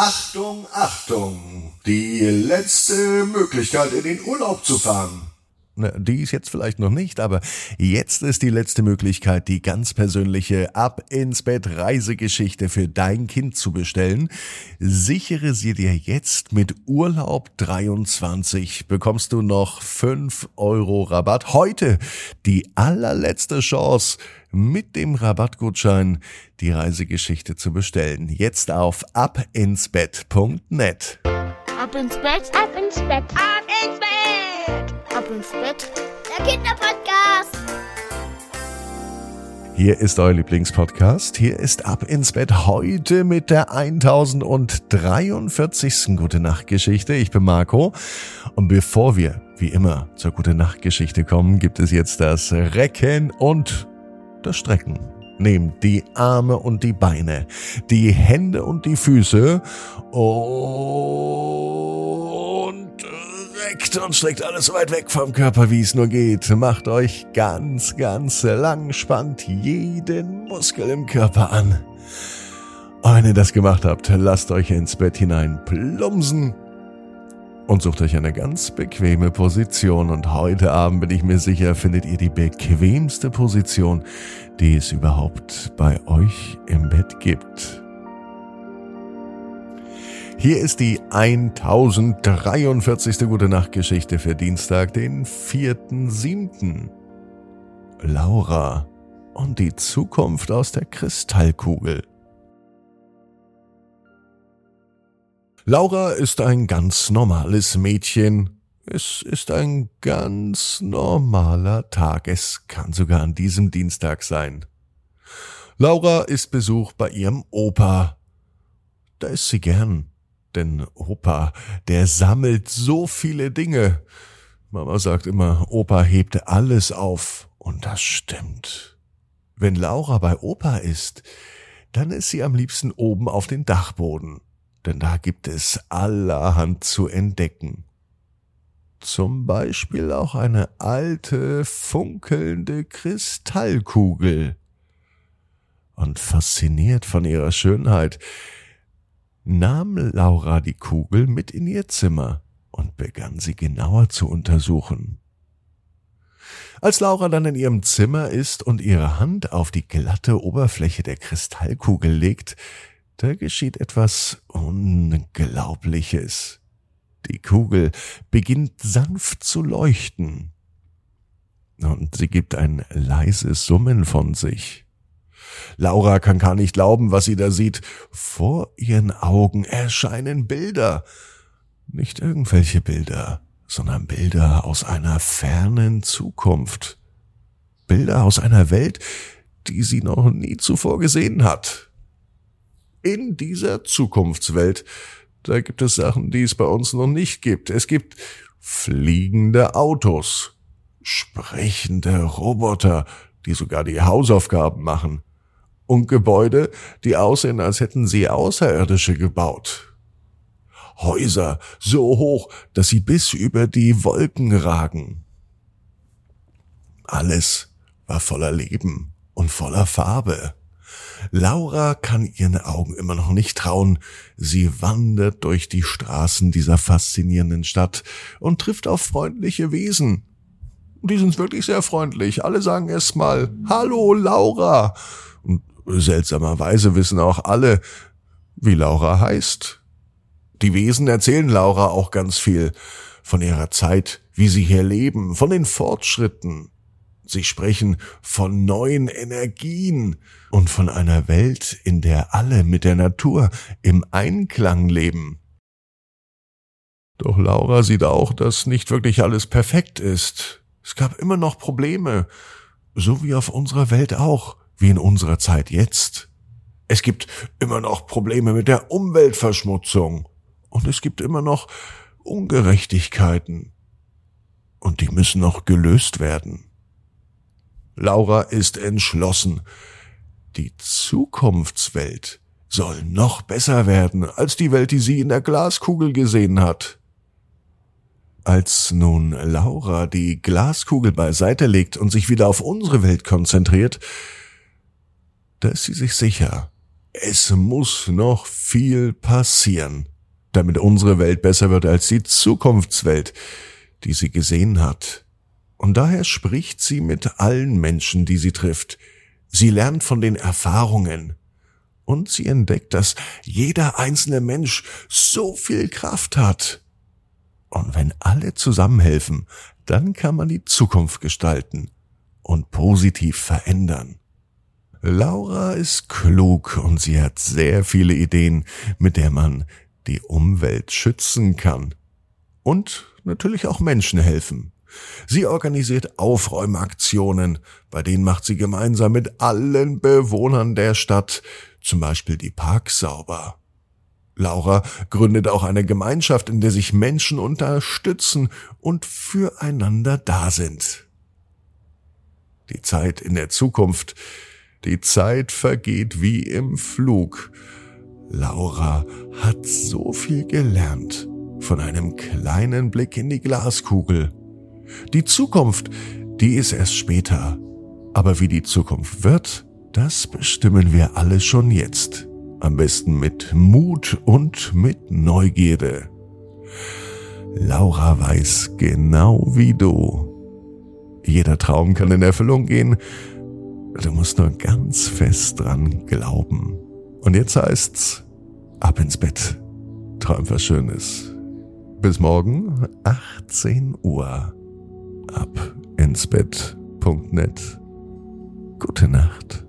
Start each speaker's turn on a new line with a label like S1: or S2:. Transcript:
S1: Achtung, Achtung! Die letzte Möglichkeit, in den Urlaub zu fahren.
S2: Die ist jetzt vielleicht noch nicht, aber jetzt ist die letzte Möglichkeit, die ganz persönliche Ab ins Bett Reisegeschichte für dein Kind zu bestellen. Sichere sie dir jetzt mit Urlaub 23. Bekommst du noch 5 Euro Rabatt. Heute die allerletzte Chance mit dem Rabattgutschein die Reisegeschichte zu bestellen. Jetzt auf abinsbett.net.
S3: Ab ins Bett, ab ins Bett, ab ins Bett, ab ins Bett. Der Kinderpodcast.
S2: Hier ist euer Lieblingspodcast. Hier ist Ab ins Bett heute mit der 1043. Gute Nacht Geschichte. Ich bin Marco. Und bevor wir, wie immer, zur Gute Nacht Geschichte kommen, gibt es jetzt das Recken und das Strecken. Nehmt die Arme und die Beine, die Hände und die Füße und reckt und streckt alles so weit weg vom Körper, wie es nur geht. Macht euch ganz, ganz lang, spannt jeden Muskel im Körper an. Und wenn ihr das gemacht habt, lasst euch ins Bett hinein plumsen und sucht euch eine ganz bequeme Position. Und heute Abend bin ich mir sicher, findet ihr die bequemste Position, die es überhaupt bei euch im Bett gibt. Hier ist die 1043. Gute Nacht Geschichte für Dienstag, den 4.7. Laura und die Zukunft aus der Kristallkugel. Laura ist ein ganz normales Mädchen. Es ist ein ganz normaler Tag. Es kann sogar an diesem Dienstag sein. Laura ist Besuch bei ihrem Opa. Da ist sie gern. Denn Opa, der sammelt so viele Dinge. Mama sagt immer, Opa hebt alles auf. Und das stimmt. Wenn Laura bei Opa ist, dann ist sie am liebsten oben auf den Dachboden denn da gibt es allerhand zu entdecken. Zum Beispiel auch eine alte, funkelnde Kristallkugel. Und fasziniert von ihrer Schönheit, nahm Laura die Kugel mit in ihr Zimmer und begann sie genauer zu untersuchen. Als Laura dann in ihrem Zimmer ist und ihre Hand auf die glatte Oberfläche der Kristallkugel legt, da geschieht etwas Unglaubliches. Die Kugel beginnt sanft zu leuchten. Und sie gibt ein leises Summen von sich. Laura kann gar nicht glauben, was sie da sieht. Vor ihren Augen erscheinen Bilder. Nicht irgendwelche Bilder, sondern Bilder aus einer fernen Zukunft. Bilder aus einer Welt, die sie noch nie zuvor gesehen hat in dieser Zukunftswelt. Da gibt es Sachen, die es bei uns noch nicht gibt. Es gibt fliegende Autos, sprechende Roboter, die sogar die Hausaufgaben machen, und Gebäude, die aussehen, als hätten sie Außerirdische gebaut. Häuser so hoch, dass sie bis über die Wolken ragen. Alles war voller Leben und voller Farbe. Laura kann ihren Augen immer noch nicht trauen. Sie wandert durch die Straßen dieser faszinierenden Stadt und trifft auf freundliche Wesen. Die sind wirklich sehr freundlich. Alle sagen erst mal Hallo Laura. Und seltsamerweise wissen auch alle, wie Laura heißt. Die Wesen erzählen Laura auch ganz viel von ihrer Zeit, wie sie hier leben, von den Fortschritten, Sie sprechen von neuen Energien und von einer Welt, in der alle mit der Natur im Einklang leben. Doch Laura sieht auch, dass nicht wirklich alles perfekt ist. Es gab immer noch Probleme, so wie auf unserer Welt auch, wie in unserer Zeit jetzt. Es gibt immer noch Probleme mit der Umweltverschmutzung und es gibt immer noch Ungerechtigkeiten und die müssen noch gelöst werden. Laura ist entschlossen. Die Zukunftswelt soll noch besser werden als die Welt, die sie in der Glaskugel gesehen hat. Als nun Laura die Glaskugel beiseite legt und sich wieder auf unsere Welt konzentriert, da ist sie sich sicher, es muss noch viel passieren, damit unsere Welt besser wird als die Zukunftswelt, die sie gesehen hat. Und daher spricht sie mit allen Menschen, die sie trifft. Sie lernt von den Erfahrungen. Und sie entdeckt, dass jeder einzelne Mensch so viel Kraft hat. Und wenn alle zusammenhelfen, dann kann man die Zukunft gestalten und positiv verändern. Laura ist klug und sie hat sehr viele Ideen, mit der man die Umwelt schützen kann. Und natürlich auch Menschen helfen. Sie organisiert Aufräumaktionen, bei denen macht sie gemeinsam mit allen Bewohnern der Stadt zum Beispiel die Parks sauber. Laura gründet auch eine Gemeinschaft, in der sich Menschen unterstützen und füreinander da sind. Die Zeit in der Zukunft, die Zeit vergeht wie im Flug. Laura hat so viel gelernt von einem kleinen Blick in die Glaskugel. Die Zukunft, die ist erst später. Aber wie die Zukunft wird, das bestimmen wir alle schon jetzt. Am besten mit Mut und mit Neugierde. Laura weiß genau wie du. Jeder Traum kann in Erfüllung gehen. Du musst nur ganz fest dran glauben. Und jetzt heißt's, ab ins Bett. Träum was Schönes. Bis morgen, 18 Uhr. Ab ins. Gute Nacht.